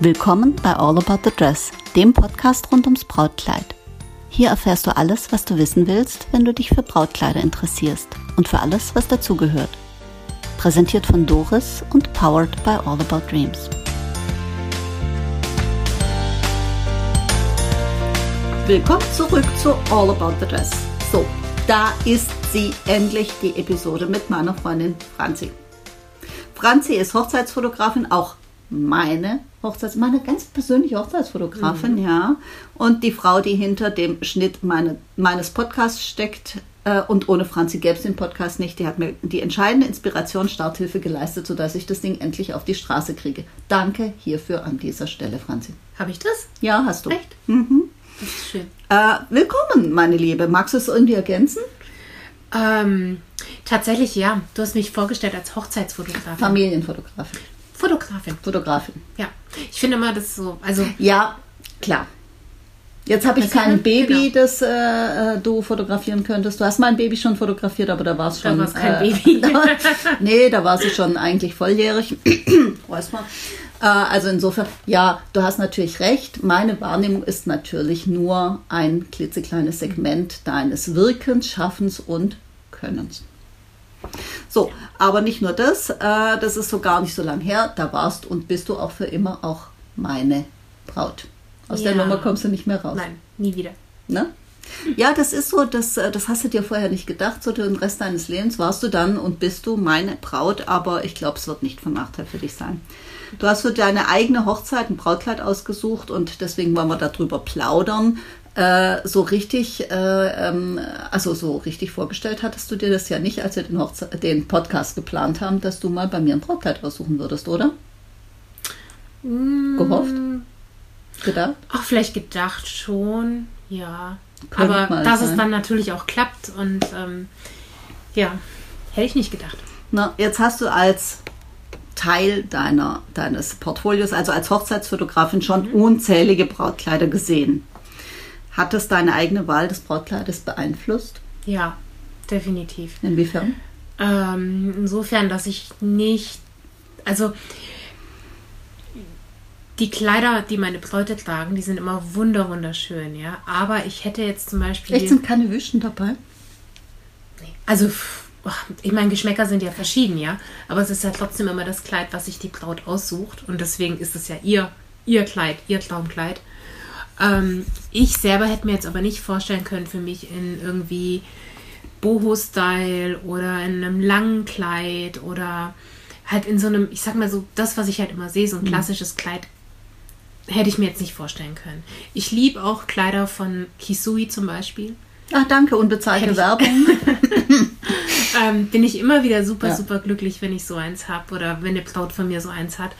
Willkommen bei All About the Dress, dem Podcast rund ums Brautkleid. Hier erfährst du alles, was du wissen willst, wenn du dich für Brautkleider interessierst und für alles, was dazugehört. Präsentiert von Doris und powered by All About Dreams. Willkommen zurück zu All About the Dress. So, da ist sie endlich, die Episode mit meiner Freundin Franzi. Franzi ist Hochzeitsfotografin, auch meine Hochzeits, meine ganz persönliche Hochzeitsfotografin, mhm. ja. Und die Frau, die hinter dem Schnitt meine, meines Podcasts steckt. Äh, und ohne Franzi gäbe es den Podcast nicht. Die hat mir die entscheidende Inspiration, Starthilfe geleistet, sodass ich das Ding endlich auf die Straße kriege. Danke hierfür an dieser Stelle, Franzi. Habe ich das? Ja, hast du. Echt? Mhm. Das ist schön. Äh, willkommen, meine Liebe. Magst du es irgendwie ergänzen? Ähm, tatsächlich ja. Du hast mich vorgestellt als Hochzeitsfotografin. Familienfotografin. Fotografin. Fotografin. Ja. Ich finde immer, das so, also. Ja, klar. Jetzt habe ich Was kein das? Baby, Genau. das äh, äh, du fotografieren könntest. Du hast mein Baby schon fotografiert, aber da war es Da schon. war's kein äh, Baby. da, nee, da war sie schon eigentlich volljährig. Weiß mal. Äh, also insofern, ja, du hast natürlich recht. Meine Wahrnehmung ist natürlich nur ein klitzekleines Segment deines Wirkens, Schaffens und Könnens. So, aber nicht nur das, äh, das ist so gar nicht so lang her. Da warst und bist du auch für immer auch meine Braut. Aus der Ja. Nummer kommst du nicht mehr raus. Nein, nie wieder. Ne? Ja, das ist so, das, äh, das hast du dir vorher nicht gedacht. So den Rest deines Lebens warst du dann und bist du meine Braut, aber ich glaube, es wird nicht von Nachteil für dich sein. Du hast für deine eigene Hochzeit ein Brautkleid ausgesucht und deswegen wollen wir darüber plaudern. Äh, so richtig, äh, ähm, also so richtig vorgestellt hattest du dir das ja nicht, als wir den, Hochze den Podcast geplant haben, dass du mal bei mir ein Brautkleid aussuchen würdest, oder? Gehofft? Gedacht? Auch vielleicht gedacht schon, ja. Könnte Aber dass sein. es dann natürlich auch klappt und ähm, ja, hätte ich nicht gedacht. Na, jetzt hast du als Teil deiner, deines Portfolios, also als Hochzeitsfotografin, schon unzählige Brautkleider gesehen. Hat es deine eigene Wahl des Brautkleides beeinflusst? Ja, definitiv. Inwiefern? Ähm, insofern, dass ich nicht, also die Kleider, die meine Bräute tragen, die sind immer wunder wunderschön, ja. Aber ich hätte jetzt zum Beispiel, Echt sind keine Wüsten dabei? also pff, ach, ich meine, Geschmäcker sind ja verschieden, ja. Aber es ist ja trotzdem immer das Kleid, was sich die Braut aussucht und deswegen ist es ja ihr, ihr Kleid, ihr Traumkleid. Ähm, ich selber hätte mir jetzt aber nicht vorstellen können, für mich in irgendwie Boho-Style oder in einem langen Kleid oder halt in so einem, ich sag mal so, das, was ich halt immer sehe, so ein klassisches Kleid, hätte ich mir jetzt nicht vorstellen können. Ich liebe auch Kleider von Kisui zum Beispiel. Ach, danke, unbezahlte Werbung. Ähm, bin ich immer wieder super, Ja. super glücklich, wenn ich so eins habe oder wenn eine Braut von mir so eins hat.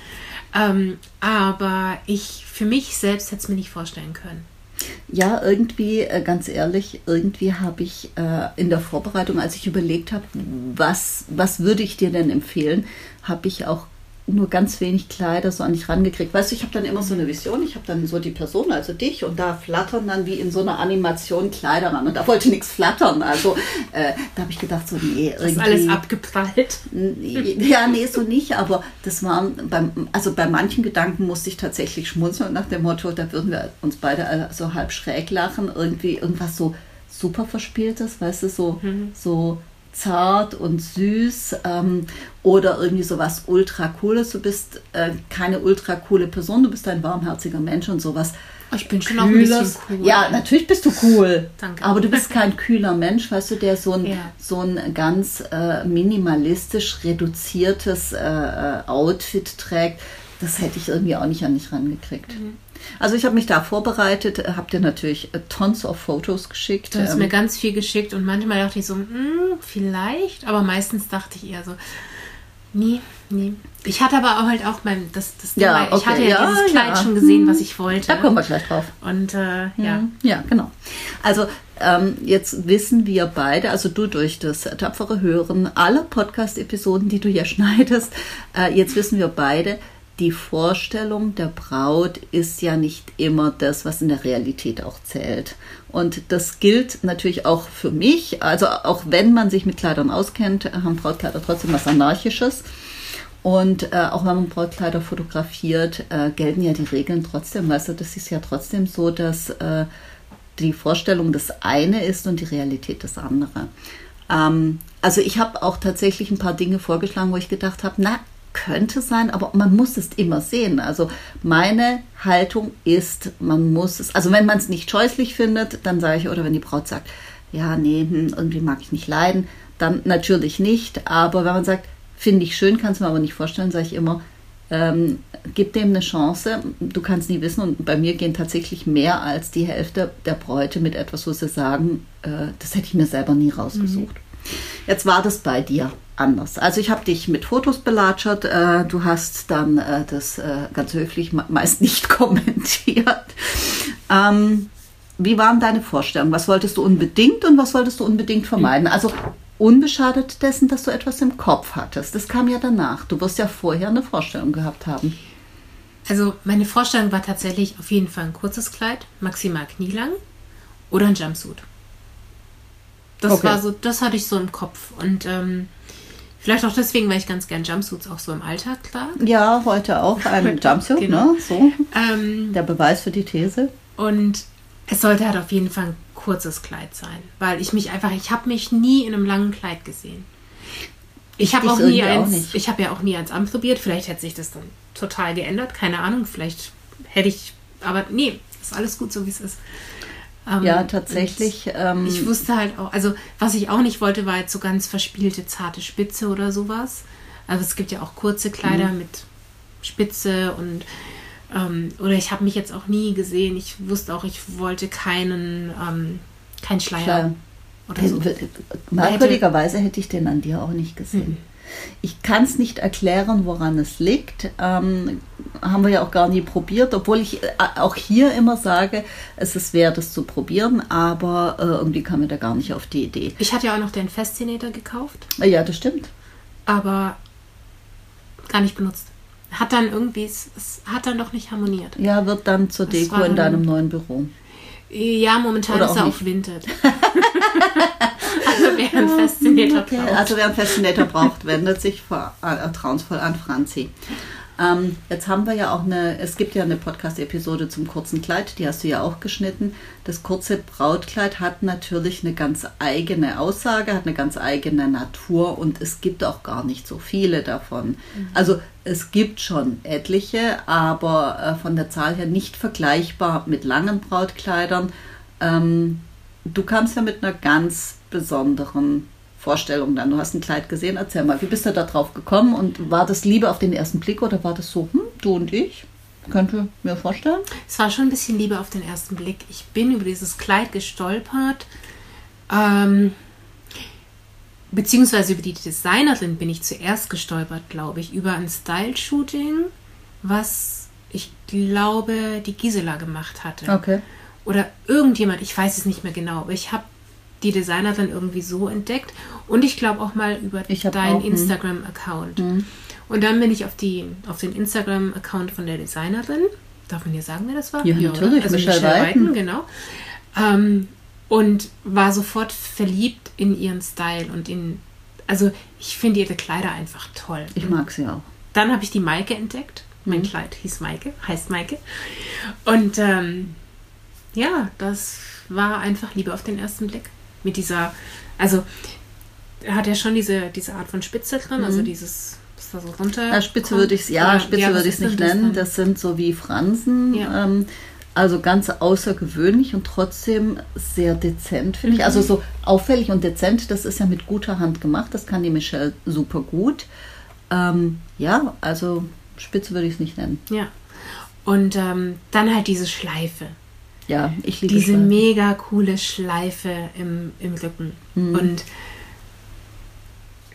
Ähm, aber ich, für mich selbst hätte es mir nicht vorstellen können. Ja, irgendwie, äh, ganz ehrlich, irgendwie habe ich äh, in der Vorbereitung, als ich überlegt habe, was, was würde ich dir denn empfehlen, habe ich auch nur ganz wenig Kleider so an dich rangekriegt. Weißt du, ich habe dann immer so eine Vision, ich habe dann so die Person, also dich, und da flattern dann wie in so einer Animation Kleider ran. Und da wollte nichts flattern. Also äh, da habe ich gedacht, so, nee, Das ist irgendwie. alles abgeprallt. Ja, nee, so nicht, aber das war beim, also bei manchen Gedanken musste ich tatsächlich schmunzeln nach dem Motto, da würden wir uns beide so halb schräg lachen, irgendwie irgendwas so super verspieltes, weißt du, so, so zart und süß ähm, oder irgendwie sowas ultra cooles. Du bist äh, keine ultra coole Person, du bist ein warmherziger Mensch und sowas. Ich bin schon auch ein bisschen Kühles. cool. Ja, natürlich bist du cool. Danke. Aber du bist kein kühler Mensch, weißt du, der so ein, Ja. so ein ganz äh, minimalistisch reduziertes äh, äh, Outfit trägt. Das hätte ich irgendwie auch nicht an dich rangekriegt. Mhm. Also ich habe mich da vorbereitet, äh, habe dir natürlich äh, tons of Fotos geschickt. Du hast ähm, mir ganz viel geschickt und manchmal dachte ich so, hm, vielleicht, aber meistens dachte ich eher so, nee, nee. Ich hatte aber auch halt auch mein, das, das Ja, ich okay, hatte ja, ja, dieses Kleid ja. schon gesehen, Hm. was ich wollte. da kommen wir gleich drauf. Und äh, ja. Ja, genau. Also ähm, jetzt wissen wir beide, also du durch das tapfere Hören aller Podcast-Episoden, die du ja schneidest, äh, jetzt wissen wir beide, die Vorstellung der Braut ist ja nicht immer das, was in der Realität auch zählt. Und das gilt natürlich auch für mich. Also auch wenn man sich mit Kleidern auskennt, haben Brautkleider trotzdem was Anarchisches. Und äh, auch wenn man Brautkleider fotografiert, äh, gelten ja die Regeln trotzdem. Du, das ist ja trotzdem so, dass äh, die Vorstellung das eine ist und die Realität das andere. Ähm, also ich habe auch tatsächlich ein paar Dinge vorgeschlagen, wo ich gedacht habe, na, könnte sein, aber man muss es immer sehen. Also meine Haltung ist, man muss es, also wenn man es nicht scheußlich findet, dann sage ich, oder wenn die Braut sagt, ja, nee, hm, irgendwie mag ich nicht leiden, dann natürlich nicht. Aber wenn man sagt, finde ich schön, kann es mir aber nicht vorstellen, sage ich immer, ähm, gib dem eine Chance. Du kannst nie wissen. Und bei mir gehen tatsächlich mehr als die Hälfte der Bräute mit etwas, wo sie sagen, äh, das hätte ich mir selber nie rausgesucht. Mhm. Jetzt war das bei dir anders. Also ich habe dich mit Fotos belatschert. Äh, du hast dann äh, das äh, ganz höflich meist nicht kommentiert. Ähm, wie waren deine Vorstellungen? Was wolltest du unbedingt und was wolltest du unbedingt vermeiden? Also unbeschadet dessen, dass du etwas im Kopf hattest. Das kam ja danach. Du wirst ja vorher eine Vorstellung gehabt haben. Also meine Vorstellung war tatsächlich auf jeden Fall ein kurzes Kleid, maximal knielang oder ein Jumpsuit. Das okay. war so, das hatte ich so im Kopf. Und ähm, vielleicht auch deswegen, weil ich ganz gern Jumpsuits auch so im Alltag trage. Ja, heute auch ein Jumpsuit, genau. ne? So. Ähm, Der Beweis für die These. Und es sollte halt auf jeden Fall ein kurzes Kleid sein, weil ich mich einfach, ich habe mich nie in einem langen Kleid gesehen. Ich habe auch nie eins, auch ich habe ja auch nie eins anprobiert. Vielleicht hätte sich das dann total geändert, keine Ahnung. Vielleicht hätte ich, aber nee, ist alles gut so wie es ist. Ähm, ja, tatsächlich. Ähm, ich wusste halt auch, also was ich auch nicht wollte, war jetzt so ganz verspielte, zarte Spitze oder sowas. Also es gibt ja auch kurze Kleider mhm. mit Spitze und ähm, oder ich habe mich jetzt auch nie gesehen. Ich wusste auch, ich wollte keinen, ähm, keinen Schleier. Schleier. Oder so. Merkwürdigerweise hätte ich den an dir auch nicht gesehen. Mhm. Ich kann es nicht erklären, woran es liegt. Ähm, haben wir ja auch gar nie probiert, obwohl ich äh, auch hier immer sage, es ist wert, es zu probieren, aber äh, irgendwie kam mir da gar nicht auf die Idee. Ich hatte ja auch noch den Fascinator gekauft. Ja, das stimmt. Aber gar nicht benutzt. Hat dann irgendwie, es, es hat dann doch nicht harmoniert. Ja, wird dann zur Deko in deinem neuen Büro. Ja, momentan Oder ist er auf Vinted. also wer einen Fascinator okay. braucht. Also wer einen Fascinator braucht, wendet sich vertrauensvoll an Franzi. Ähm, jetzt haben wir ja auch eine, es gibt ja eine Podcast-Episode zum kurzen Kleid, die hast du ja auch geschnitten. Das kurze Brautkleid hat natürlich eine ganz eigene Aussage, hat eine ganz eigene Natur und es gibt auch gar nicht so viele davon. Mhm. Also es gibt schon etliche, aber äh, von der Zahl her nicht vergleichbar mit langen Brautkleidern. Ähm, du kamst ja mit einer ganz besonderen Vorstellung dann? Du hast ein Kleid gesehen, erzähl mal, wie bist du da drauf gekommen und war das Liebe auf den ersten Blick oder war das so, hm, du und ich? Könnte mir vorstellen. Es war schon ein bisschen Liebe auf den ersten Blick. Ich bin über dieses Kleid gestolpert. Ähm, beziehungsweise über die Designerin bin ich zuerst gestolpert, glaube ich, über ein Style-Shooting, was ich glaube, die Gisela gemacht hatte. Okay. Oder irgendjemand, ich weiß es nicht mehr genau, aber ich habe die Designerin irgendwie so entdeckt und ich glaube auch mal über deinen Instagram-Account. Mhm. Und dann bin ich auf, die, auf den Instagram-Account von der Designerin. Darf man hier sagen, wer das war? Ja, ja natürlich. Also Michelle, Michelle Weiden, genau. Ähm, und war sofort verliebt in ihren Style und in. Also, ich finde ihre Kleider einfach toll. Ich mag sie auch. Dann habe ich die Maike entdeckt. Mein mhm. Kleid hieß Maike, heißt Maike. Und ähm, ja, das war einfach Liebe auf den ersten Blick mit dieser, also er hat ja schon diese, diese Art von Spitze drin, also mhm. also dieses, was da so runter. Ja, Spitze würde ich es, ja, ja, Spitze ja, würde ich es nicht nennen. Das sind so wie Fransen. Ja. Ähm, also ganz außergewöhnlich und trotzdem sehr dezent, finde mhm. ich. Also so auffällig und dezent, das ist ja mit guter Hand gemacht. Das kann die Michelle super gut. Ähm, ja, also Spitze würde ich es nicht nennen. Ja. Und ähm, dann halt diese Schleife. Ja, ich liebe Diese Schleifen. mega coole Schleife im, im Rücken. Mhm. Und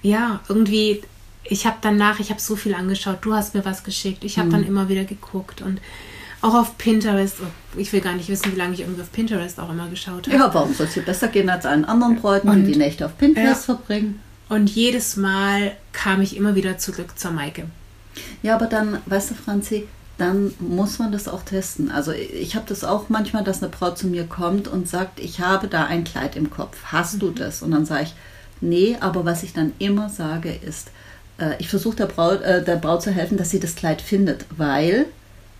ja, irgendwie, ich habe danach, ich habe so viel angeschaut, du hast mir was geschickt, ich habe mhm. dann immer wieder geguckt und auch auf Pinterest. Oh, ich will gar nicht wissen, wie lange ich irgendwie auf Pinterest auch immer geschaut habe. Ja, warum soll es dir besser gehen als allen anderen Bräuten, und, die die Nächte auf Pinterest ja. verbringen? Und jedes Mal kam ich immer wieder zurück zur Maike. Ja, aber dann, weißt du, Franzi, dann muss man das auch testen. Also ich habe das auch manchmal, dass eine Braut zu mir kommt und sagt, ich habe da ein Kleid im Kopf. Hast mhm. du das? Und dann sage ich, nee, aber was ich dann immer sage ist, äh, ich versuche der Braut, äh, der Braut zu helfen, dass sie das Kleid findet, weil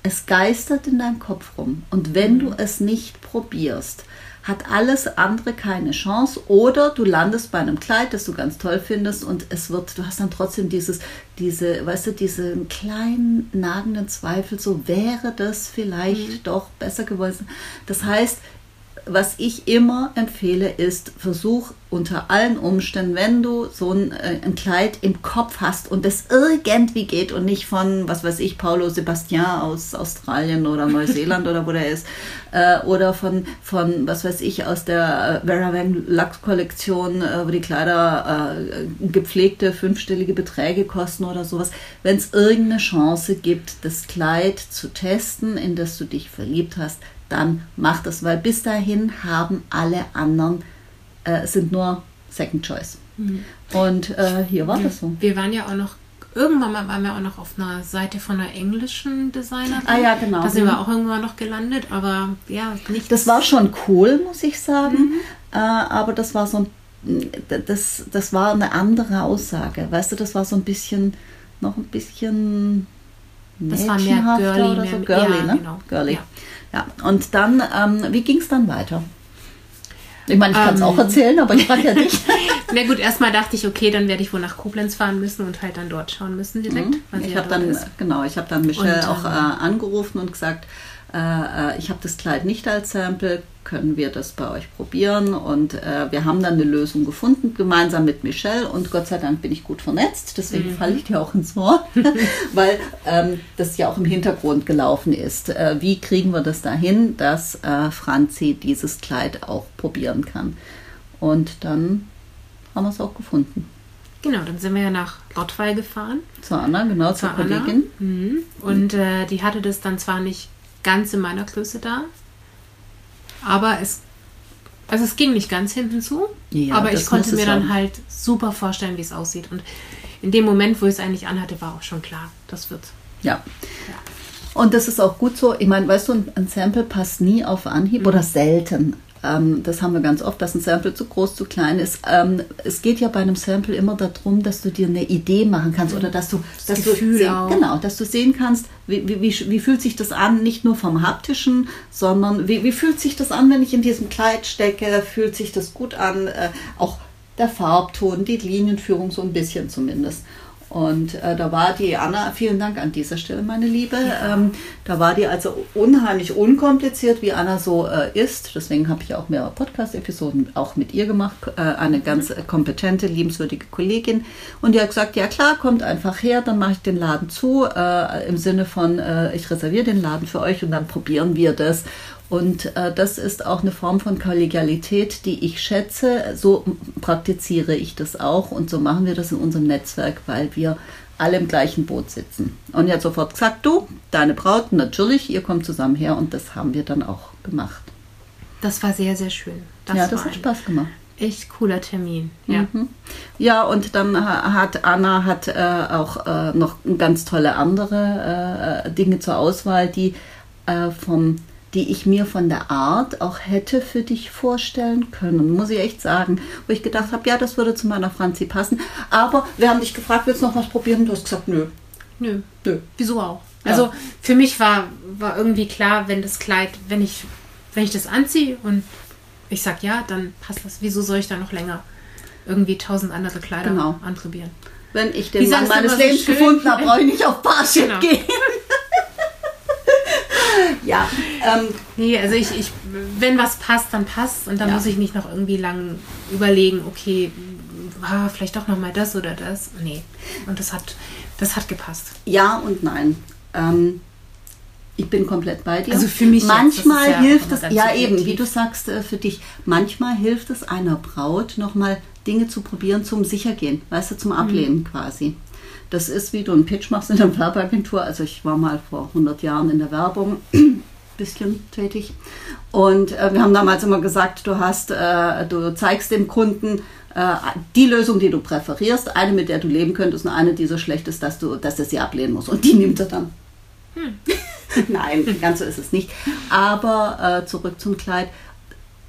es geistert in deinem Kopf rum. Und wenn du es nicht probierst, hat alles andere keine Chance. Oder du landest bei einem Kleid, das du ganz toll findest und es wird, du hast dann trotzdem dieses, diese, weißt du, diesen kleinen nagenden Zweifel, so wäre das vielleicht mhm. doch besser gewesen. Das heißt, was ich immer empfehle, ist, versuch unter allen Umständen, wenn du so ein, äh, ein, Kleid im Kopf hast und es irgendwie geht und nicht von, was weiß ich, Paulo Sebastian aus Australien oder Neuseeland oder wo der ist, äh, oder von, von, was weiß ich, aus der äh, Vera Wang Lux Kollektion, äh, wo die Kleider äh, gepflegte fünfstellige Beträge kosten oder sowas. Wenn es irgendeine Chance gibt, das Kleid zu testen, in das du dich verliebt hast, dann mach das, weil bis dahin haben alle anderen, äh, sind nur Second Choice. Mhm. Und äh, hier war wir, das so. Wir waren ja auch noch, irgendwann mal waren wir auch noch auf einer Seite von einer englischen Designerin. Ah ja, genau. Da sind wir mhm. auch irgendwann noch gelandet, aber ja, nicht. Das war schon cool, muss ich sagen. Mhm. Äh, aber das war so ein das, das war eine andere Aussage. Weißt du, das war so ein bisschen, noch ein bisschen das war mehr girly, oder so. Girly, ja, ne? Genau. Girly. Ja. Ja, und dann, ähm, wie ging es dann weiter? Ich meine, ich kann es ähm, auch erzählen, aber ich frage ja dich. Na gut, erstmal dachte ich, okay, dann werde ich wohl nach Koblenz fahren müssen und halt dann dort schauen müssen direkt. Mhm. Ich habe dann, ist. genau, ich habe dann Michelle und, auch ähm, äh, angerufen und gesagt, äh, äh, ich habe das Kleid nicht als Sample, können wir das bei euch probieren? Und äh, wir haben dann eine Lösung gefunden, gemeinsam mit Michelle. Und Gott sei Dank bin ich gut vernetzt, deswegen mhm. falle ich dir auch ins Wort, weil ähm, das ja auch im Hintergrund gelaufen ist. Äh, wie kriegen wir das dahin, dass äh, Franzi dieses Kleid auch probieren kann? Und dann haben wir es auch gefunden. Genau, dann sind wir ja nach Rottweil gefahren. Zur Anna, genau, zur, zur Kollegin. Mhm. Und äh, die hatte das dann zwar nicht ganz in meiner Größe da. Aber es, also es ging nicht ganz hinten zu, ja, aber ich konnte mir dann halt super vorstellen, wie es aussieht. Und in dem Moment, wo ich es eigentlich anhatte, war auch schon klar, das wird. Ja. ja. Und das ist auch gut so. Ich meine, weißt du, ein Sample passt nie auf Anhieb mhm. oder selten. Ähm, das haben wir ganz oft, dass ein Sample zu groß, zu klein ist. Ähm, es geht ja bei einem Sample immer darum, dass du dir eine Idee machen kannst oder dass du, das dass Gefühl du sehen, genau, dass du sehen kannst, wie, wie, wie, wie, fühlt sich das an, nicht nur vom haptischen, sondern wie, wie fühlt sich das an, wenn ich in diesem Kleid stecke, fühlt sich das gut an, äh, auch der Farbton, die Linienführung so ein bisschen zumindest. Und äh, da war die Anna, vielen Dank an dieser Stelle, meine Liebe. Ja. Ähm, da war die also unheimlich unkompliziert, wie Anna so äh, ist. Deswegen habe ich auch mehrere Podcast-Episoden auch mit ihr gemacht. Äh, eine ganz kompetente, liebenswürdige Kollegin. Und die hat gesagt, ja klar, kommt einfach her, dann mache ich den Laden zu. Äh, Im Sinne von, äh, ich reserviere den Laden für euch und dann probieren wir das. Und äh, das ist auch eine Form von Kollegialität, die ich schätze. So praktiziere ich das auch und so machen wir das in unserem Netzwerk, weil wir alle im gleichen Boot sitzen. Und er hat sofort gesagt, du, deine Braut, natürlich, ihr kommt zusammen her und das haben wir dann auch gemacht. Das war sehr, sehr schön. Das ja, das hat Spaß gemacht. Echt cooler Termin. Ja, mhm. ja und dann hat Anna hat äh, auch äh, noch ganz tolle andere äh, Dinge zur Auswahl, die äh, vom die ich mir von der Art auch hätte für dich vorstellen können, muss ich echt sagen. Wo ich gedacht habe, ja, das würde zu meiner Franzi passen. Aber wir haben dich gefragt, willst du noch was probieren? Du hast gesagt, nö. Nö. Nö. Wieso auch? Ja. Also für mich war, war irgendwie klar, wenn das Kleid, wenn ich, wenn ich das anziehe und ich sag ja, dann passt das. Wieso soll ich da noch länger irgendwie tausend andere Kleider genau. anprobieren? Wenn ich den Mann meines Lebens so gefunden habe, brauche ich nicht auf Parship genau. gehen. ja. Ähm, nee, also ich, ich, wenn was passt, dann passt und dann ja. muss ich nicht noch irgendwie lang überlegen, okay, ah, vielleicht doch nochmal das oder das. Nee. Und das hat, das hat gepasst. Ja und nein. Ähm, ich bin komplett bei dir. Also für mich. Manchmal jetzt, hilft es, ja eben, wie du sagst, äh, für dich, manchmal hilft es einer Braut nochmal Dinge zu probieren zum Sichergehen, weißt du, zum Ablehnen mhm. quasi. Das ist, wie du einen Pitch machst in der Werbeagentur. Also ich war mal vor 100 Jahren in der Werbung bisschen tätig. Und äh, wir haben damals immer gesagt, du hast, äh, du zeigst dem Kunden äh, die Lösung, die du präferierst, eine, mit der du leben könntest und eine, die so schlecht ist, dass du, dass er sie ablehnen muss. Und die nimmt er dann. Hm. Nein, ganz so ist es nicht. Aber äh, zurück zum Kleid.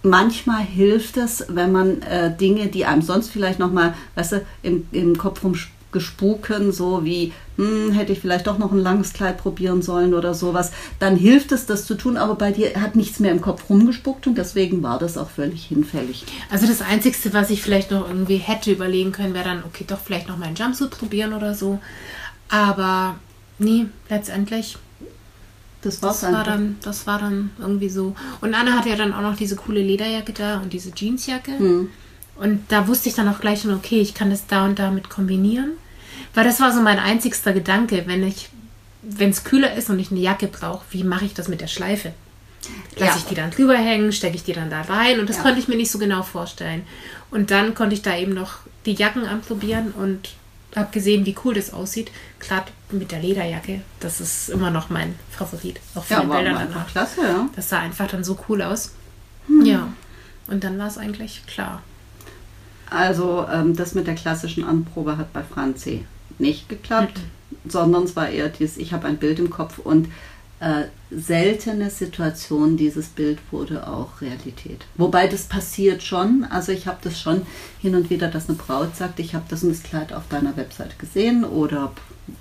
Manchmal hilft es, wenn man äh, Dinge, die einem sonst vielleicht nochmal, weißt du, im, im Kopf rum gespuken, so wie, hm, hätte ich vielleicht doch noch ein langes Kleid probieren sollen oder sowas, dann hilft es, das zu tun, aber bei dir hat nichts mehr im Kopf rumgespuckt und deswegen war das auch völlig hinfällig. Also das Einzige, was ich vielleicht noch irgendwie hätte überlegen können, wäre dann, okay, doch vielleicht noch mal einen Jumpsuit probieren oder so. Aber nee, letztendlich Das war's Das war, dann, das war dann irgendwie so. Und Anna hatte ja dann auch noch diese coole Lederjacke da und diese Jeansjacke. Hm. Und da wusste ich dann auch gleich schon, okay, ich kann das da und damit kombinieren. Weil das war so mein einzigster Gedanke, wenn ich, wenn es kühler ist und ich eine Jacke brauche, wie mache ich das mit der Schleife? Lasse Ja. ich die dann drüber hängen, stecke ich die dann da rein und das Ja. konnte ich mir nicht so genau vorstellen. Und dann konnte ich da eben noch die Jacken anprobieren und habe gesehen, wie cool das aussieht. Gerade mit der Lederjacke, das ist immer noch mein Favorit. Auch von Ja, den Bildern einfach klasse, ja. Das sah einfach dann so cool aus. Hm. Ja. Und dann war es eigentlich klar. Also ähm, das mit der klassischen Anprobe hat bei Franzi nicht geklappt, sondern es war eher dieses, ich habe ein Bild im Kopf und äh, seltene Situation, dieses Bild wurde auch Realität. Wobei das passiert schon, also ich habe das schon hin und wieder, dass eine Braut sagt, ich habe das und das Kleid auf deiner Website gesehen oder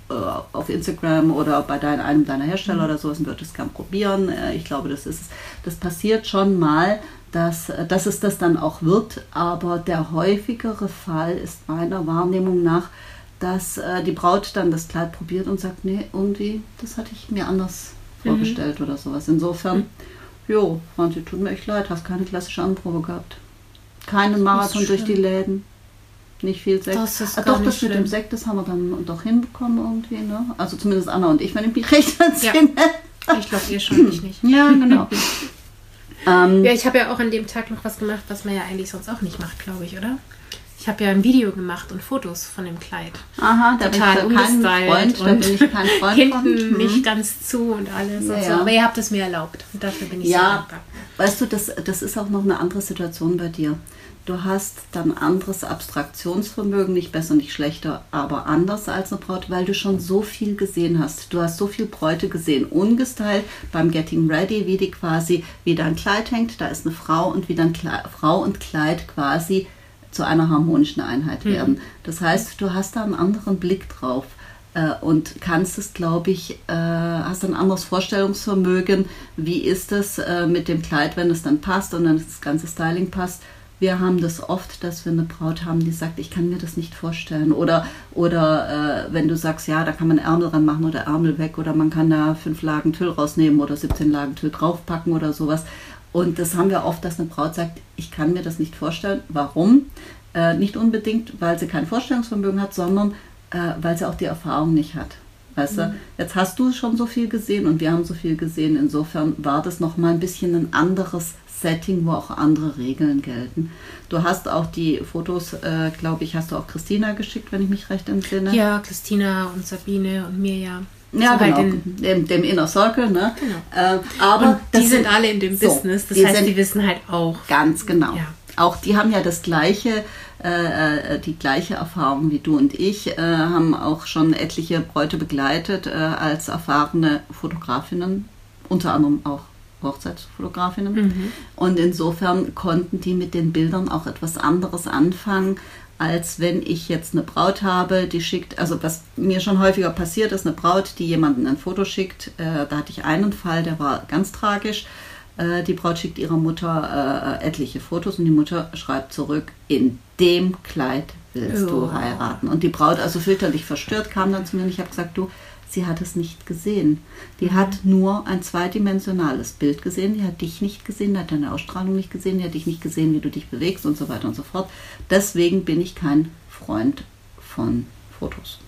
äh, auf Instagram oder bei dein, einem deiner Hersteller oder sowas und würde es gern probieren. Äh, ich glaube, das ist es. Das passiert schon mal, dass, dass es das dann auch wird, aber der häufigere Fall ist meiner Wahrnehmung nach, dass äh, die Braut dann das Kleid probiert und sagt, nee, irgendwie, das hatte ich mir anders vorgestellt oder sowas. Insofern, jo, Franzi, tut mir echt leid, hast keine klassische Anprobe gehabt. Keinen Marathon durch die schlimm. Läden. Nicht viel Sekt. Das ist ah, doch, nicht das mit dem schlimm. Sekt, das haben wir dann doch hinbekommen irgendwie, ne? Also zumindest Anna und ich, wenn ich mich recht Ja. entsinne. Ich glaube, ihr schon, ich nicht. Ja, genau. ähm, Ja, ich habe ja auch an dem Tag noch was gemacht, was man ja eigentlich sonst auch nicht macht, glaube ich, oder? Ich habe ja ein Video gemacht und Fotos von dem Kleid. aha, da bin Total ich ja kein Freund, da und bin ich kein Freund Hinten von. Mhm. nicht ganz zu und alles. Ja, und so. Aber ihr habt es mir erlaubt. Und dafür bin ich sehr Ja, dankbar. weißt du, das, das ist auch noch eine andere Situation bei dir. Du hast dann anderes Abstraktionsvermögen, nicht besser, nicht schlechter, aber anders als eine Braut, weil du schon so viel gesehen hast. Du hast so viel Bräute gesehen, ungestylt beim Getting Ready, wie die quasi, wie dein Kleid hängt, da ist eine Frau und wie dann Frau und Kleid quasi zu einer harmonischen Einheit werden. Das heißt, du hast da einen anderen Blick drauf äh, und kannst es, glaube ich, äh, hast ein anderes Vorstellungsvermögen. Wie ist es äh, mit dem Kleid, wenn es dann passt und dann das ganze Styling passt? Wir haben das oft, dass wir eine Braut haben, die sagt, ich kann mir das nicht vorstellen. Oder, oder wenn du sagst, ja, da kann man Ärmel ran machen oder Ärmel weg oder man kann da fünf Lagen Tüll rausnehmen oder 17 Lagen Tüll draufpacken oder sowas. Und das haben wir oft, dass eine Braut sagt, ich kann mir das nicht vorstellen. Warum? Äh, nicht unbedingt, weil sie kein Vorstellungsvermögen hat, sondern äh, weil sie auch die Erfahrung nicht hat. Weißt du, jetzt hast du schon so viel gesehen und wir haben so viel gesehen. Insofern war das nochmal ein bisschen ein anderes Setting, wo auch andere Regeln gelten. Du hast auch die Fotos, äh, glaube ich, hast du auch Christina geschickt, wenn ich mich recht entsinne. Ja, Christina und Sabine und Mirja. Ja, So halt genau. in- dem, dem Inner Circle, ne? Genau. Äh, aber und die sind alle in dem so, Business. Das die heißt, die wissen halt auch. Ganz genau. Ja. Auch die haben ja das gleiche, äh, äh, die gleiche Erfahrung wie du und ich, äh, haben auch schon etliche Bräute begleitet äh, als erfahrene Fotografinnen, unter anderem auch Hochzeitsfotografinnen. Mhm. Und insofern konnten die mit den Bildern auch etwas anderes anfangen, als wenn ich jetzt eine Braut habe, die schickt, also was mir schon häufiger passiert ist, eine Braut, die jemanden ein Foto schickt. Äh, da hatte ich einen Fall, der war ganz tragisch. Äh, die Braut schickt ihrer Mutter äh, etliche Fotos und die Mutter schreibt zurück, in dem Kleid willst du Oh. heiraten. Und die Braut, also fürchterlich verstört, kam dann zu mir und ich habe gesagt, du, sie hat es nicht gesehen. Die hat nur ein zweidimensionales Bild gesehen, die hat dich nicht gesehen, die hat deine Ausstrahlung nicht gesehen, die hat dich nicht gesehen, wie du dich bewegst und so weiter und so fort. Deswegen bin ich kein Freund von Fotos.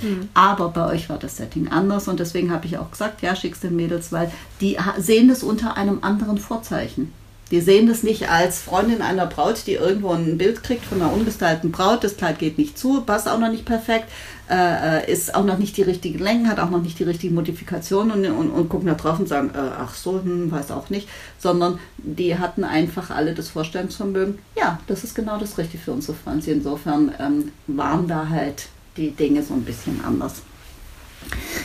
Hm. Aber bei euch war das Setting anders und deswegen habe ich auch gesagt, ja, schickst den Mädels, weil die sehen das unter einem anderen Vorzeichen. Die sehen das nicht als Freundin einer Braut, die irgendwo ein Bild kriegt von einer ungestylten Braut. Das Kleid geht nicht zu, passt auch noch nicht perfekt, äh, ist auch noch nicht die richtige Länge, hat auch noch nicht die richtige Modifikation und, und, und gucken da drauf und sagen, äh, ach so, hm, weiß auch nicht. Sondern die hatten einfach alle das Vorstellungsvermögen, ja, das ist genau das Richtige für unsere Franzi. Insofern ähm, waren da halt die Dinge so ein bisschen anders.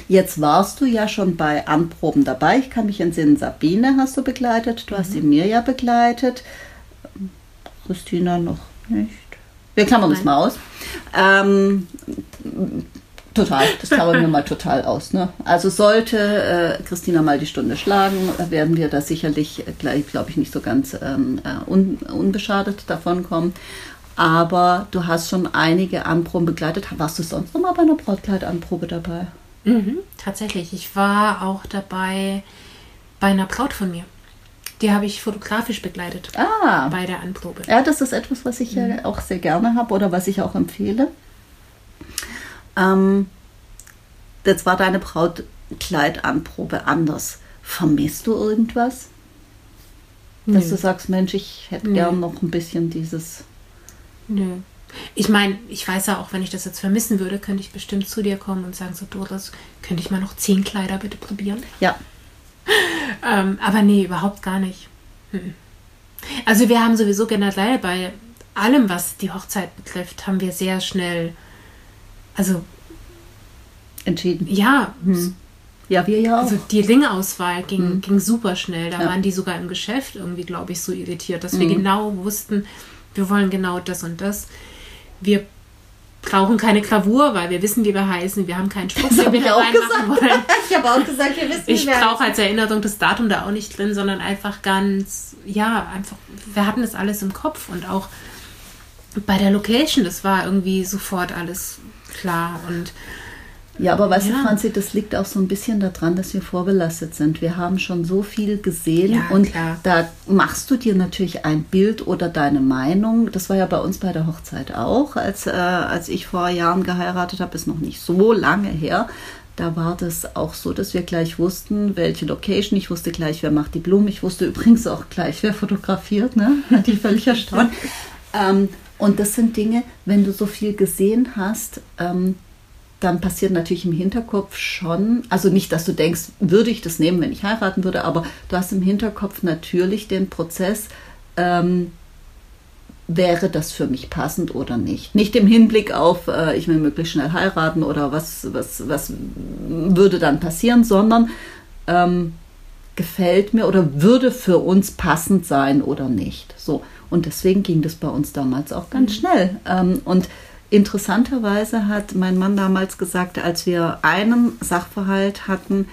Jetzt warst du ja schon bei Anproben dabei. Ich kann mich entsinnen, Sabine hast du begleitet, du hast die Mirja begleitet, Christina noch nicht. Wir klammern das mal aus. Ähm, total, das klammern wir mal total aus. Ne? Also sollte äh, Christina mal die Stunde schlagen, werden wir da sicherlich, äh, glaube ich, nicht so ganz ähm, äh, un, unbeschadet davon kommen. Aber du hast schon einige Anproben begleitet. Warst du sonst noch mal bei einer Brautkleidanprobe dabei? Mhm, tatsächlich. Ich war auch dabei bei einer Braut von mir. Die habe ich fotografisch begleitet. Ah. Bei der Anprobe. Ja, das ist etwas, was ich mhm. ja auch sehr gerne habe oder was ich auch empfehle. Ähm, jetzt war deine Brautkleidanprobe anders. Vermisst du irgendwas? Dass du sagst, Mensch, ich hätte Nö. gern noch ein bisschen dieses. Nö. Ich meine, ich weiß ja auch, wenn ich das jetzt vermissen würde, könnte ich bestimmt zu dir kommen und sagen, so Doris, könnte ich mal noch zehn Kleider bitte probieren? Ja. ähm, aber nee, überhaupt gar nicht. Hm. Also wir haben sowieso generell bei allem, was die Hochzeit betrifft, haben wir sehr schnell, also entschieden. Ja. Hm. Ja, wir ja auch. Also die Ringauswahl ging, hm. ging super schnell. Da ja. waren die sogar im Geschäft irgendwie, glaube ich, so irritiert, dass wir hm. genau wussten, wir wollen genau das und das wir brauchen keine Gravur, weil wir wissen, wie wir heißen. Wir haben keinen Spruch, den wir reinmachen wollen. ich habe auch gesagt, wir wissen, Ich brauche als Erinnerung das Datum da auch nicht drin, sondern einfach ganz, ja, einfach, wir hatten das alles im Kopf und auch bei der Location, das war irgendwie sofort alles klar und ja, aber weißt ja. du, Franzi, das liegt auch so ein bisschen daran, dass wir vorbelastet sind. Wir haben schon so viel gesehen ja, und klar. da machst du dir natürlich ein Bild oder deine Meinung. Das war ja bei uns bei der Hochzeit auch, als, äh, als ich vor Jahren geheiratet habe, ist noch nicht so lange her. Da war das auch so, dass wir gleich wussten, welche Location. Ich wusste gleich, wer macht die Blumen. Ich wusste übrigens auch gleich, wer fotografiert. Ne? Hat die völlig erstaunt. ähm, und das sind Dinge, wenn du so viel gesehen hast, ähm, dann passiert natürlich im Hinterkopf schon, also nicht, dass du denkst, würde ich das nehmen, wenn ich heiraten würde, aber du hast im Hinterkopf natürlich den Prozess, ähm, wäre das für mich passend oder nicht. Nicht im Hinblick auf, äh, ich will möglichst schnell heiraten oder was, was, was würde dann passieren, sondern ähm, gefällt mir oder würde für uns passend sein oder nicht. So. Und deswegen ging das bei uns damals auch ganz mhm. schnell. Ähm, und Interessanterweise hat mein Mann damals gesagt, als wir einen Sachverhalt hatten,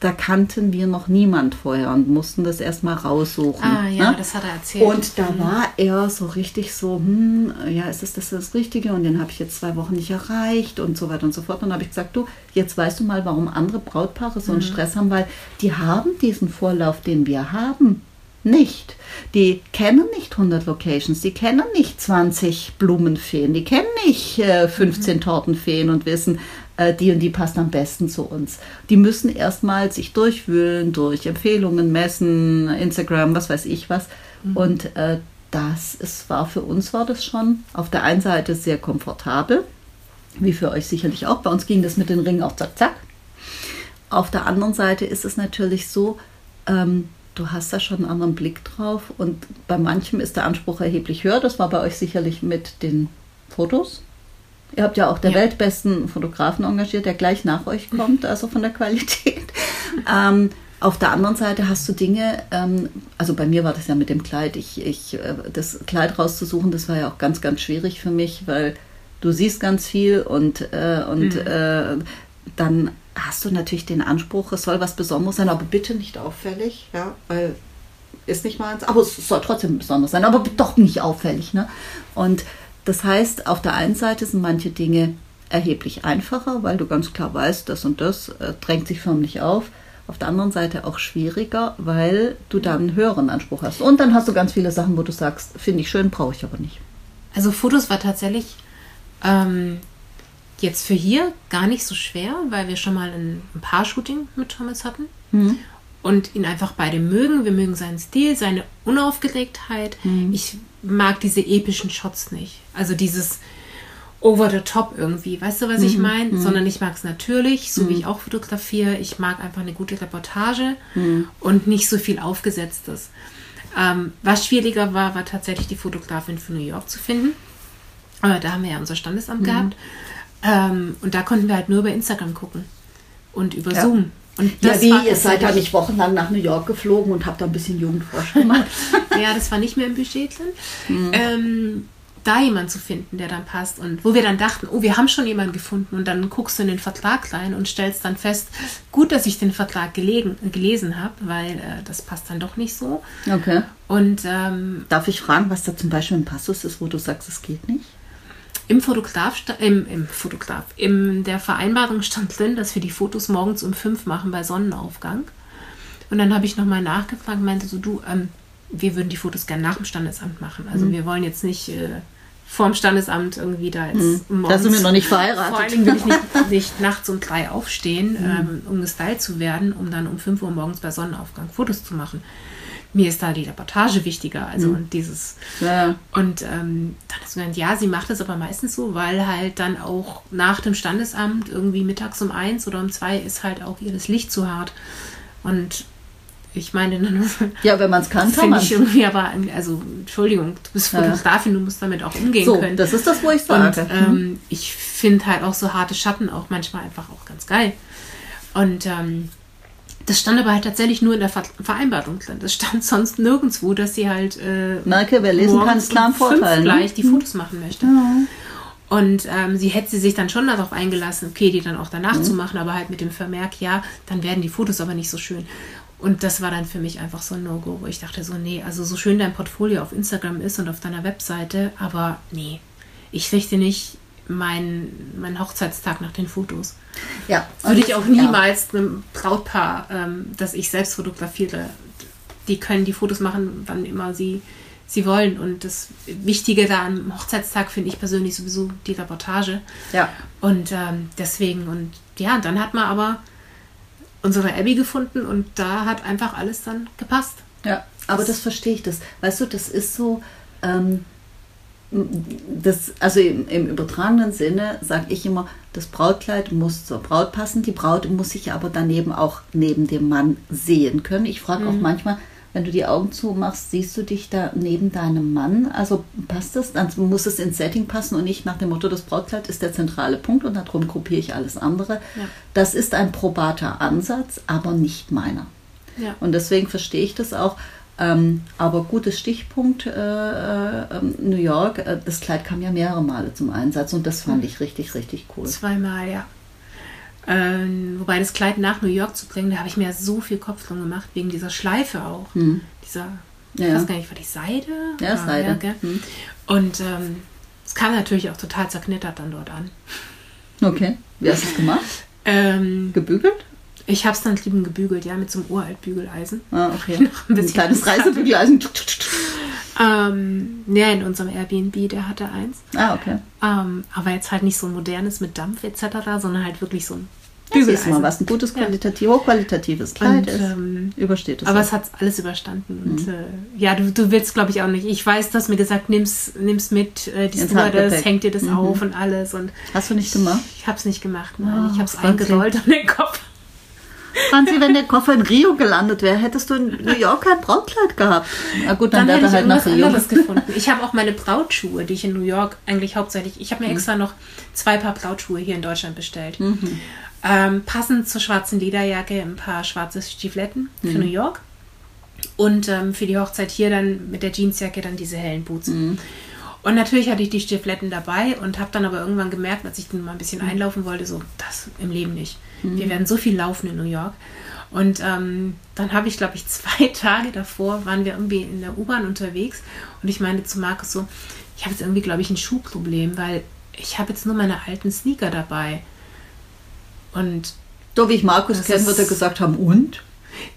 da kannten wir noch niemand vorher und mussten das erstmal raussuchen. Ah ja, ne? das hat er erzählt. Und da mhm. war er so richtig so, hm, ja, ist das das, das Richtige? Und den habe ich jetzt zwei Wochen nicht erreicht und so weiter und so fort. Und dann habe ich gesagt, du, jetzt weißt du mal, warum andere Brautpaare so einen mhm. Stress haben, weil die haben diesen Vorlauf, den wir haben nicht. Die kennen nicht 100 Locations, die kennen nicht 20 Blumenfeen, die kennen nicht äh, 15 mhm. Tortenfeen und wissen, äh, die und die passt am besten zu uns. Die müssen erstmal sich durchwühlen durch Empfehlungen, Messen, Instagram, was weiß ich was. Mhm. Und äh, das ist, war für uns war das schon auf der einen Seite sehr komfortabel, wie für euch sicherlich auch. Bei uns ging das mit den Ringen auch zack, zack. Auf der anderen Seite ist es natürlich so, ähm, du hast da schon einen anderen Blick drauf und bei manchem ist der Anspruch erheblich höher. Das war bei euch sicherlich mit den Fotos. Ihr habt ja auch der ja. weltbesten Fotografen engagiert, der gleich nach euch kommt, also von der Qualität. ähm, auf der anderen Seite hast du Dinge, ähm, also bei mir war das ja mit dem Kleid, ich, ich, äh, das Kleid rauszusuchen, das war ja auch ganz, ganz schwierig für mich, weil du siehst ganz viel und, äh, und mhm. äh, dann hast du natürlich den Anspruch, es soll was Besonderes sein, aber bitte nicht auffällig, ja, weil ist nicht meins, aber es soll trotzdem besonders sein, aber doch nicht auffällig. Ne? Und das heißt, auf der einen Seite sind manche Dinge erheblich einfacher, weil du ganz klar weißt, das und das äh, drängt sich förmlich auf. Auf der anderen Seite auch schwieriger, weil du dann einen höheren Anspruch hast. Und dann hast du ganz viele Sachen, wo du sagst, finde ich schön, brauche ich aber nicht. Also Fotos war tatsächlich ähm, Jetzt für hier gar nicht so schwer, weil wir schon mal ein, ein Paar-Shooting mit Thomas hatten. Mhm. Und ihn einfach beide mögen. Wir mögen seinen Stil, seine Unaufgeregtheit. Mhm. Ich mag diese epischen Shots nicht. Also dieses over the top irgendwie. Weißt du, was mhm. ich meine? Mhm. Sondern ich mag es natürlich, so wie mhm. ich auch fotografiere. Ich mag einfach eine gute Reportage mhm. und nicht so viel Aufgesetztes. Ähm, was schwieriger war, war tatsächlich die Fotografin für New York zu finden. Aber da haben wir ja unser Standesamt gehabt. Ähm, und da konnten wir halt nur über Instagram gucken und über ja. Zoom. Und ja, wie, ihr seid ja nicht wochenlang nach New York geflogen und habt da ein bisschen Jugendforschung gemacht. ja, das war nicht mehr im Budget drin. Mhm. Ähm, da jemanden zu finden, der dann passt. Und wo wir dann dachten, oh, wir haben schon jemanden gefunden. Und dann guckst du in den Vertrag rein und stellst dann fest, gut, dass ich den Vertrag gelegen, gelesen habe, weil äh, das passt dann doch nicht so. Okay. Und ähm, Darf ich fragen, was da zum Beispiel ein Passus ist, wo du sagst, es geht nicht? Im Fotograf, im, im Fotograf, in der Vereinbarung stand drin, dass wir die Fotos morgens um fünf machen bei Sonnenaufgang. Und dann habe ich nochmal nachgefragt, meinte so, du, ähm, wir würden die Fotos gerne nach dem Standesamt machen. Also wir wollen jetzt nicht äh, vorm Standesamt irgendwie da jetzt morgens. Da sind wir noch nicht verheiratet. Vor allen Dingen will ich nicht, nicht nachts um drei aufstehen, ähm, um gestylt zu werden, um dann um 5 Uhr morgens bei Sonnenaufgang Fotos zu machen. Mir ist da die Reportage wichtiger, also und dieses Ja. und ähm, dann ist gesagt, ja, sie macht es aber meistens so, weil halt dann auch nach dem Standesamt irgendwie mittags um eins oder um zwei ist halt auch ihr das Licht zu hart. Und ich meine, dann ja, wenn man es kann, kann man ich irgendwie aber, also Entschuldigung, du bist Ja. Fotografin, du musst damit auch umgehen So, können. das ist das, wo ich Und sage. ähm, ich finde halt auch so harte Schatten auch manchmal einfach auch ganz geil. Und ähm, das stand aber halt tatsächlich nur in der Ver Vereinbarung drin. Das stand sonst nirgendwo, dass sie halt äh, Merke, wer lesen kann, ist klar fünf Vorteil. Ne? gleich die Fotos machen möchte. Und ähm, sie hätte sich dann schon darauf eingelassen, okay, die dann auch danach zu machen, aber halt mit dem Vermerk, ja, dann werden die Fotos aber nicht so schön. Und das war dann für mich einfach so ein No-Go, wo ich dachte so, nee, also so schön dein Portfolio auf Instagram ist und auf deiner Webseite, aber nee, ich richte nicht meinen mein Hochzeitstag nach den Fotos. Ja, Würde ich auch ja. niemals einem Brautpaar, ähm, das ich selbst fotografiere, die können die Fotos machen, wann immer sie, sie wollen. Und das Wichtige da am Hochzeitstag finde ich persönlich sowieso die Reportage. Ja. Und ähm, deswegen, und ja, dann hat man aber unsere Abby gefunden und da hat einfach alles dann gepasst. Ja, aber das verstehe ich das. Weißt du, das ist so, ähm, das, also im, im übertragenen Sinne sage ich immer, das Brautkleid muss zur Braut passen. Die Braut muss sich aber daneben auch neben dem Mann sehen können. Ich frage auch manchmal, wenn du die Augen zumachst, siehst du dich da neben deinem Mann? Also passt das? Dann muss es ins Setting passen und nicht nach dem Motto, das Brautkleid ist der zentrale Punkt und darum gruppiere ich alles andere. Ja. Das ist ein probater Ansatz, aber nicht meiner. Ja. Und deswegen verstehe ich das auch. Ähm, aber gutes Stichpunkt, äh, äh, ähm, New York, äh, das Kleid kam ja mehrere Male zum Einsatz und das fand ich richtig, richtig cool. Zweimal, ja. Ähm, wobei das Kleid nach New York zu bringen, da habe ich mir so viel Kopf drum gemacht, wegen dieser Schleife auch. Dieser, ich Hm. Ja. weiß gar nicht, war die Seide? Ja, Ah, Seide. gell? Hm. Und ähm, es kam natürlich auch total zerknittert dann dort an. Okay, wie hast du es gemacht? Ähm, Gebügelt? Ich habe es dann drüben gebügelt, ja, mit so einem Uraltbügeleisen. Ah, okay. Noch ein ein, kleines Reisebügeleisen. Ähm, ja, in unserem Airbnb, der hatte eins. ah, okay. Ähm, aber jetzt halt nicht so ein modernes mit Dampf etc., sondern halt wirklich so ein Ja, Bügeleisen. mal, was ein gutes, Ja. qualitativ, hochqualitatives Kleid Und, ist. ähm, Übersteht es. Aber auch. es hat alles überstanden. Und äh, ja, du, du willst, glaube ich, auch nicht. Ich weiß, du hast mir gesagt, nimm's, nimm's mit, äh, die Stewardess, hängt dir das Mhm. auf und alles. Und Hast du nicht gemacht? ich habe es nicht gemacht. Nein, Oh, ich habe es eingerollt an den Kopf. Franzi, wenn der Koffer in Rio gelandet wäre, hättest du in New York kein Brautkleid gehabt. Na gut, dann, Dann wäre hätte ich halt nach Rio. gefunden. Ich habe auch meine Brautschuhe, die ich in New York eigentlich hauptsächlich. Ich habe Mhm. mir extra noch zwei Paar Brautschuhe hier in Deutschland bestellt. Ähm, passend zur schwarzen Lederjacke ein paar schwarze Stiefeletten Mhm. für New York. Und ähm, für die Hochzeit hier dann mit der Jeansjacke dann diese hellen Boots. Mhm. Und natürlich hatte ich die Stiefeletten dabei und habe dann aber irgendwann gemerkt, als ich dann mal ein bisschen Mhm. einlaufen wollte, so, das im Leben nicht. Wir werden so viel laufen in New York. Und ähm, dann habe ich, glaube ich, zwei Tage davor, waren wir irgendwie in der U-Bahn unterwegs und ich meinte zu Markus so, ich habe jetzt irgendwie, glaube ich, ein Schuhproblem, weil ich habe jetzt nur meine alten Sneaker dabei. Und So wie ich Markus kenne, wird er gesagt haben, und?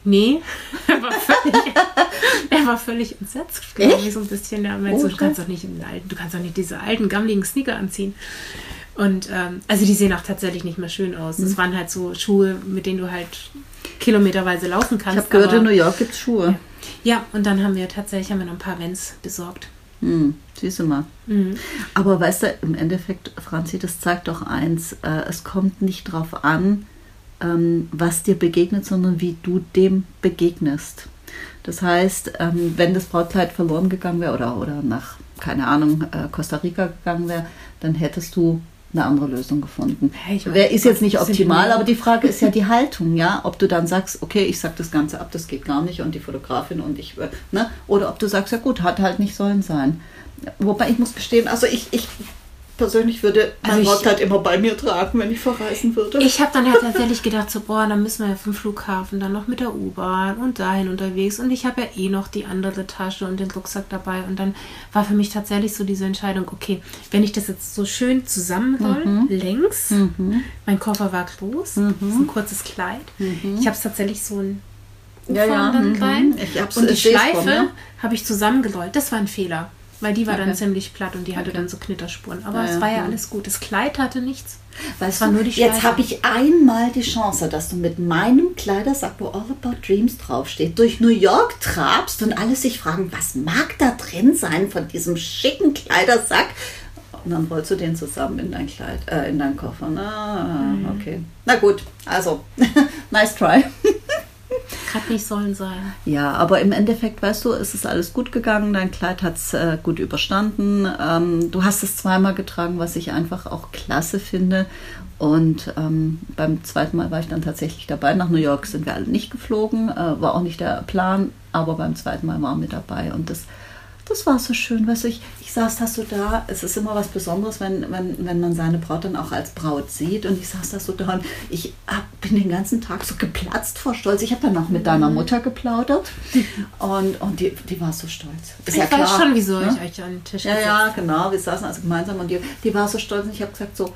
Nee, er war völlig, er war völlig entsetzt, glaube ich, so ein bisschen. Er meinte Oh, so, du kannst doch nicht in den alten, du kannst doch nicht diese alten, gammeligen Sneaker anziehen. Und ähm, also die sehen auch tatsächlich nicht mehr schön aus. Das waren halt so Schuhe, mit denen du halt kilometerweise laufen kannst. Ich habe gehört, in New York gibt es Schuhe. Ja, und dann haben wir tatsächlich haben wir noch ein paar Vans besorgt. Hm, siehst du mal. Mhm. Aber weißt du, im Endeffekt, Franzi, das zeigt doch eins, äh, es kommt nicht drauf an, ähm, was dir begegnet, sondern wie du dem begegnest. Das heißt, ähm, wenn das Brautkleid verloren gegangen wäre oder, oder nach, keine Ahnung, äh, Costa Rica gegangen wäre, dann hättest du eine andere Lösung gefunden. Meine, Wer ist jetzt nicht optimal, aber die Frage ist ja die Haltung, ja, ob du dann sagst, okay, ich sag das Ganze ab, das geht gar nicht und die Fotografin und ich, äh, ne, oder ob du sagst, ja gut, hat halt nicht sollen sein. Wobei ich muss gestehen, also ich, ich persönlich würde mein Also Wort halt immer bei mir tragen, wenn ich verreisen würde. Ich habe dann halt tatsächlich gedacht, so, boah, dann müssen wir ja vom Flughafen dann noch mit der U-Bahn und dahin unterwegs. Und ich habe ja eh noch die andere Tasche und den Rucksack dabei. Und dann war für mich tatsächlich so diese Entscheidung, okay, wenn ich das jetzt so schön zusammenroll, Mhm. längs, mein Koffer war groß, ist ein kurzes Kleid. Ich habe es tatsächlich so ein Mhm. Ja, ja, umfahrenden mhm. Hab's- und die Schleife habe ich zusammengerollt. Das war ein Fehler. Weil die war dann Okay. ziemlich platt und die hatte dann so Knitterspuren. Aber Ja, es war ja ja. alles gut. Das Kleid hatte nichts. Weißt Es war nur die jetzt Schleife. habe ich einmal die Chance, dass du mit meinem Kleidersack, wo All About Dreams draufsteht, durch New York trabst und alle sich fragen, was mag da drin sein von diesem schicken Kleidersack? Und dann rollst du den zusammen in dein Kleid, äh, in deinen Koffer. Na, Mhm. okay. Na gut, also, nice try. Kann nicht sollen sein. Ja, aber im Endeffekt, weißt du, es ist alles gut gegangen. Dein Kleid hat es äh, gut überstanden. Ähm, du hast es zweimal getragen, was ich einfach auch klasse finde. Und ähm, beim zweiten Mal war ich dann tatsächlich dabei. Nach New York sind wir alle nicht geflogen, äh, war auch nicht der Plan, aber beim zweiten Mal waren wir dabei. Und das, das war so schön, weißt du, ich, ich saß da so da, es ist immer was Besonderes, wenn, wenn, wenn man seine Braut dann auch als Braut sieht und ich saß da so da und ich hab, bin den ganzen Tag so geplatzt vor Stolz. Ich habe dann auch mit deiner Mutter geplaudert und, und die, die war so stolz. Ist ich ja weiß klar, schon, wieso ne? ich euch an den Tisch Ja, ja, genau, wir saßen also gemeinsam und die, die war so stolz und ich habe gesagt so,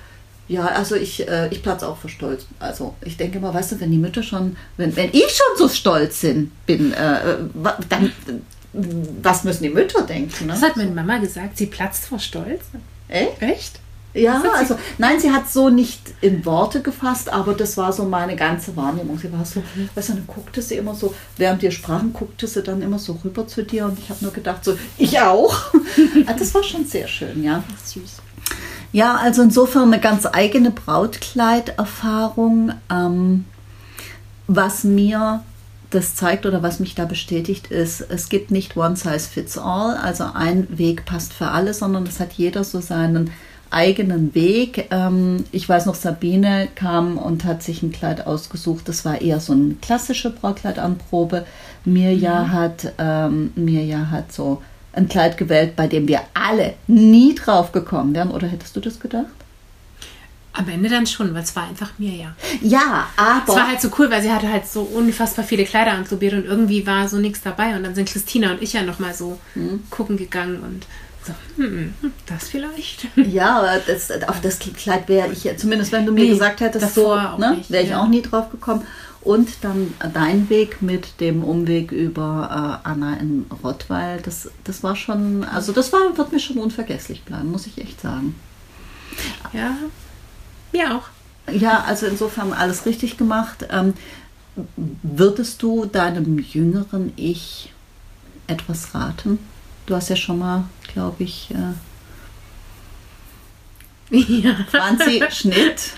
ja, also ich, äh, ich platze auch vor Stolz. Also ich denke mal, weißt du, wenn die Mütter schon, wenn, wenn ich schon so stolz sind, bin, äh, wa- dann, was müssen die Mütter denken? Ne? Das hat meine Mama gesagt, sie platzt vor Stolz. Echt? Echt? Ja, also nein, sie hat so nicht in Worte gefasst, aber das war so meine ganze Wahrnehmung. Sie war so, Mhm. weißt du, dann guckte sie immer so, während wir sprachen, guckte sie dann immer so rüber zu dir und ich habe nur gedacht so, ich auch. Also das war schon sehr schön, ja. Süß. Ja, also insofern eine ganz eigene Brautkleiderfahrung. Ähm, was mir das zeigt oder was mich da bestätigt ist, es gibt nicht one size fits all, also ein Weg passt für alle, sondern es hat jeder so seinen eigenen Weg. Ähm, ich weiß noch, Sabine kam und hat sich ein Kleid ausgesucht. Das war eher so eine klassische Brautkleidanprobe. Mirja hat ähm, Mirja hat so ein Kleid gewählt, bei dem wir alle nie drauf gekommen wären. Oder hättest du das gedacht? Am Ende dann schon, weil es war einfach mir ja. Ja, Es aber war halt so cool, weil sie hatte halt so unfassbar viele Kleider anprobiert und irgendwie war so nichts dabei. Und dann sind Christina und ich ja nochmal so Hm. gucken gegangen und so, hm, das vielleicht. Ja, aber das, auf das Kleid wäre ich, ja- zumindest wenn du mir Nee, gesagt hättest, so, ne, wäre ich ja. auch nie drauf gekommen. Und dann dein Weg mit dem Umweg über äh, Anna in Rottweil, das, das war schon, also das war, wird mir schon unvergesslich bleiben, muss ich echt sagen. Ja, mir auch. Ja, also insofern alles richtig gemacht. Ähm, würdest du deinem jüngeren Ich etwas raten? Du hast ja schon mal, glaube ich, äh, Ja. Franzi Schnitt.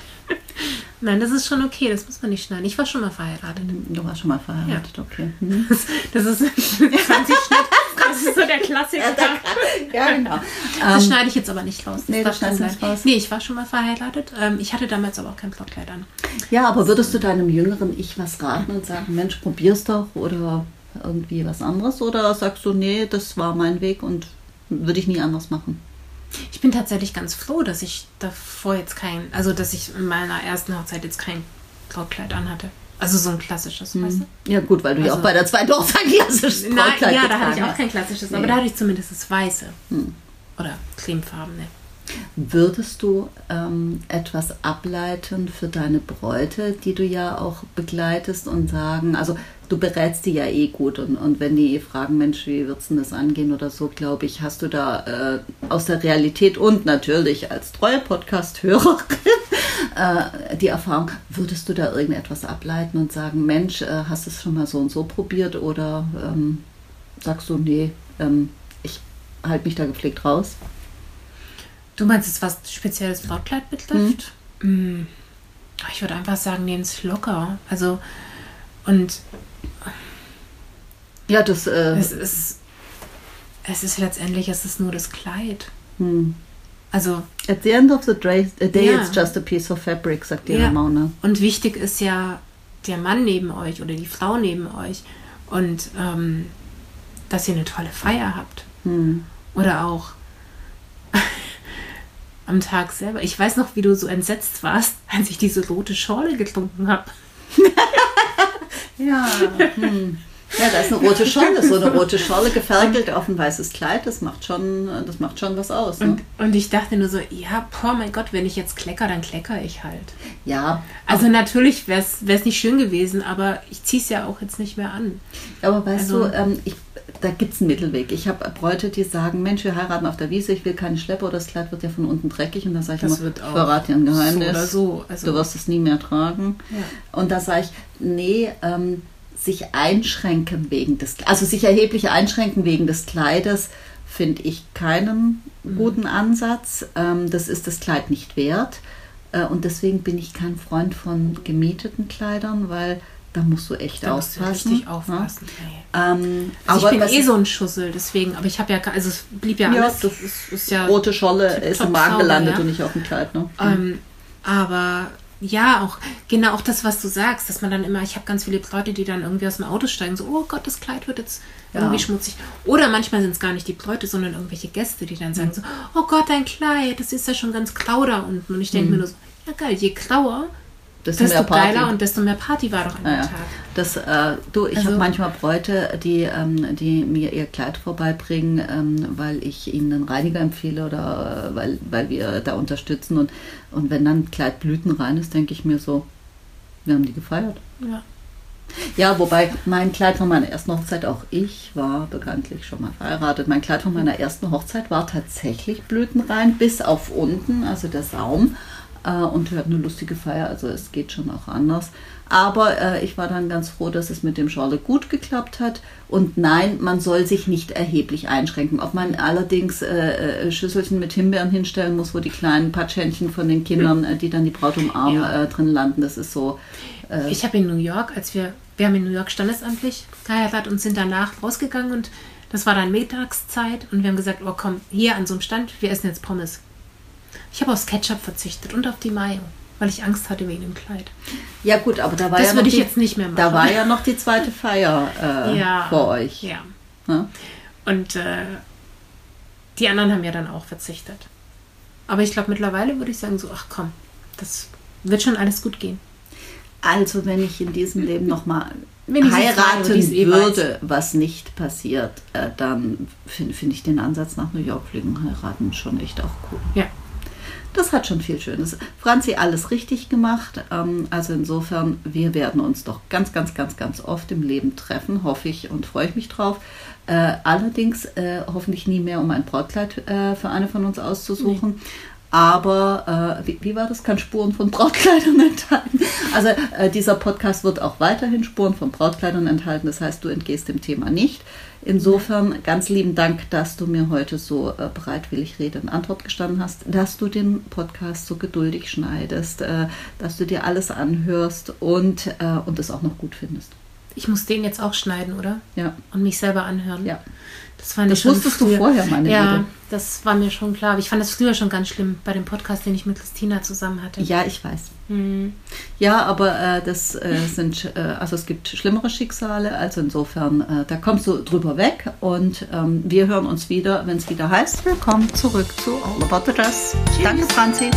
Nein, das ist schon okay, das muss man nicht schneiden. Ich war schon mal verheiratet. Du warst schon mal verheiratet, okay. Mhm. Das ist 20 Schnitt. Das ist so der Klassiker. Ja, genau. Das Ähm, schneide ich jetzt aber nicht raus. Das nee, das nicht bleiben. raus. Nee, ich war schon mal verheiratet. Ähm, Ich hatte damals aber auch kein Brautkleid an. ja, aber würdest du deinem jüngeren Ich was raten und sagen, Mensch, probier's doch oder irgendwie was anderes? Oder sagst du, nee, das war mein Weg und würde ich nie anders machen? Ich bin tatsächlich ganz froh, dass ich davor jetzt kein, also dass ich in meiner ersten Hochzeit jetzt kein Brautkleid anhatte. Also so ein klassisches, weißt du? Ja, gut, weil du ja Also- auch bei der zweiten Hochzeit klassisches Nein, ja, da getragen hatte ich auch kein klassisches, aber Nee. da hatte ich zumindest das Weiße. Oder cremefarbene. Würdest du ähm, etwas ableiten für deine Bräute, die du ja auch begleitest und sagen, also du berätst die ja eh gut und, und wenn die fragen, Mensch, wie wird's denn das angehen oder so, glaube ich, hast du da äh, aus der Realität und natürlich als treue Podcast-Hörerin äh, die Erfahrung, würdest du da irgendetwas ableiten und sagen, Mensch, äh, hast du es schon mal so und so probiert oder ähm, sagst du, nee, ähm, ich halte mich da gepflegt raus? Du meinst jetzt, was spezielles Brautkleid betrifft? Mm. Ich würde einfach sagen, nehmen es locker. Also, und Ja, das. Äh, es ist, es ist letztendlich, es ist nur das Kleid. hm. Also, At the end of the day, a day Ja. it's just a piece of fabric, sagt die Ja. Ramona. und wichtig ist ja der Mann neben euch oder die Frau neben euch. Und ähm, dass ihr eine tolle Feier habt. Hm. Oder auch, am Tag selber. Ich weiß noch, wie du so entsetzt warst, als ich diese rote Schorle getrunken habe. Ja, hm. Ja, da ist eine rote Schorle, so eine rote Schorle geferkelt auf ein weißes Kleid, das macht schon, das macht schon was aus. Ne? Und, und ich dachte nur so, ja, boah, mein Gott, wenn ich jetzt klecker, dann klecker ich halt. Ja, Also natürlich wäre es nicht schön gewesen, aber ich ziehe es ja auch jetzt nicht mehr an. aber weißt Also- du, ähm, ich, da gibt es einen Mittelweg. Ich habe Bräute, die sagen, Mensch, wir heiraten auf der Wiese, ich will keine Schlepper, das Kleid wird ja von unten dreckig. Und da sage ich Das immer, wird ich auch verrate dir ein Geheimnis. so oder so. Also- du wirst es nie mehr tragen. Ja. Und da sage ich, nee, ähm, sich einschränken wegen des, also sich erheblich einschränken wegen des Kleides, finde ich keinen Mhm. guten Ansatz. Ähm, das ist das Kleid nicht wert. Äh, und deswegen bin ich kein Freund von gemieteten Kleidern, weil da musst du echt Da musst du aufpassen. richtig ne? aufpassen. ey. Ähm, Also aber ich bin eh so ein Schussel, deswegen, aber ich habe ja, also es blieb ja Ja, alles, das ist, ist ja, rote Scholle ist im Magen gelandet ja. und nicht auf dem Kleid. Ne? ähm, aber ja, auch, genau auch das, was du sagst, dass man dann immer, ich habe ganz viele Leute, die dann irgendwie aus dem Auto steigen, so, oh Gott, das Kleid wird jetzt Ja. irgendwie schmutzig. Oder manchmal sind es gar nicht die Leute, sondern irgendwelche Gäste, die dann sagen so, oh Gott, dein Kleid, das ist ja schon ganz grau da unten. Und ich denke mir nur so, ja geil, je grauer, Das desto geiler und desto mehr Party war doch an dem Ja, ja. Tag. Das, äh, du, ich Also- habe manchmal Bräute, die, ähm, die mir ihr Kleid vorbeibringen, ähm, weil ich ihnen einen Reiniger empfehle oder äh, weil, weil wir da unterstützen. Und, und wenn dann ein Kleid blütenrein ist, denke ich mir so, wir haben die gefeiert. Ja. Ja, wobei mein Kleid von meiner ersten Hochzeit, auch ich war bekanntlich schon mal verheiratet. Mein Kleid von meiner ersten Hochzeit war tatsächlich blütenrein, bis auf unten, also der Saum. Äh, und wir hatten eine lustige Feier, also es geht schon auch anders. Aber äh, ich war dann ganz froh, dass es mit dem Schorle gut geklappt hat. Und nein, man soll sich nicht erheblich einschränken. Ob man allerdings äh, äh, Schüsselchen mit Himbeeren hinstellen muss, wo die kleinen Patschhändchen von den Kindern, äh, die dann die Braut umarmen, Ja. äh, drin landen, das ist so. Ich habe in New York, als wir, wir haben in New York standesamtlich geheiratet und sind danach rausgegangen und das war dann Mittagszeit und wir haben gesagt, oh komm, hier an so einem Stand, wir essen jetzt Pommes. Ich habe aufs Ketchup verzichtet und auf die Mayo, weil ich Angst hatte wegen dem Kleid. Ja gut, aber da war Das ja noch würde ich die, jetzt nicht mehr machen. Da war ja noch die zweite Feier äh, Ja. vor euch. Ja. Ne? Und äh, die anderen haben ja dann auch verzichtet. Aber ich glaube, mittlerweile würde ich sagen, so, ach komm, das wird schon alles gut gehen. Also wenn ich in diesem Leben nochmal frage, heiraten es eh würde, was nicht passiert, äh, dann finde find ich den Ansatz nach New York fliegen, heiraten schon echt auch cool. Ja. Das hat schon viel Schönes. Franzi, alles richtig gemacht. Ähm, also insofern, wir werden uns doch ganz, ganz, ganz, ganz oft im Leben treffen, hoffe ich und freue ich mich drauf. Äh, allerdings äh, hoffentlich nie mehr, um ein Brautkleid äh, für eine von uns auszusuchen. Aber äh, wie, wie war das? Kann Spuren von Brautkleidern enthalten. Also äh, dieser Podcast wird auch weiterhin Spuren von Brautkleidern enthalten. Das heißt, du entgehst dem Thema nicht. Insofern ganz lieben Dank, dass du mir heute so äh, bereitwillig Rede und Antwort gestanden hast, dass du den Podcast so geduldig schneidest, äh, dass du dir alles anhörst und, äh, und es auch noch gut findest. Ich muss den jetzt auch schneiden, oder? Ja, Und mich selber anhören. ja. Das Das wusstest du früher- vorher, meine Ja, Liebe. das war mir schon klar. Aber ich fand das früher schon ganz schlimm bei dem Podcast, den ich mit Christina zusammen hatte. Ja, ich weiß. Hm. Ja, aber äh, das äh, sind, äh, also es gibt schlimmere Schicksale, also insofern, äh, da kommst du drüber weg und ähm, wir hören uns wieder, wenn es wieder heißt, willkommen zurück zu All About the Dress. Danke, Franzi.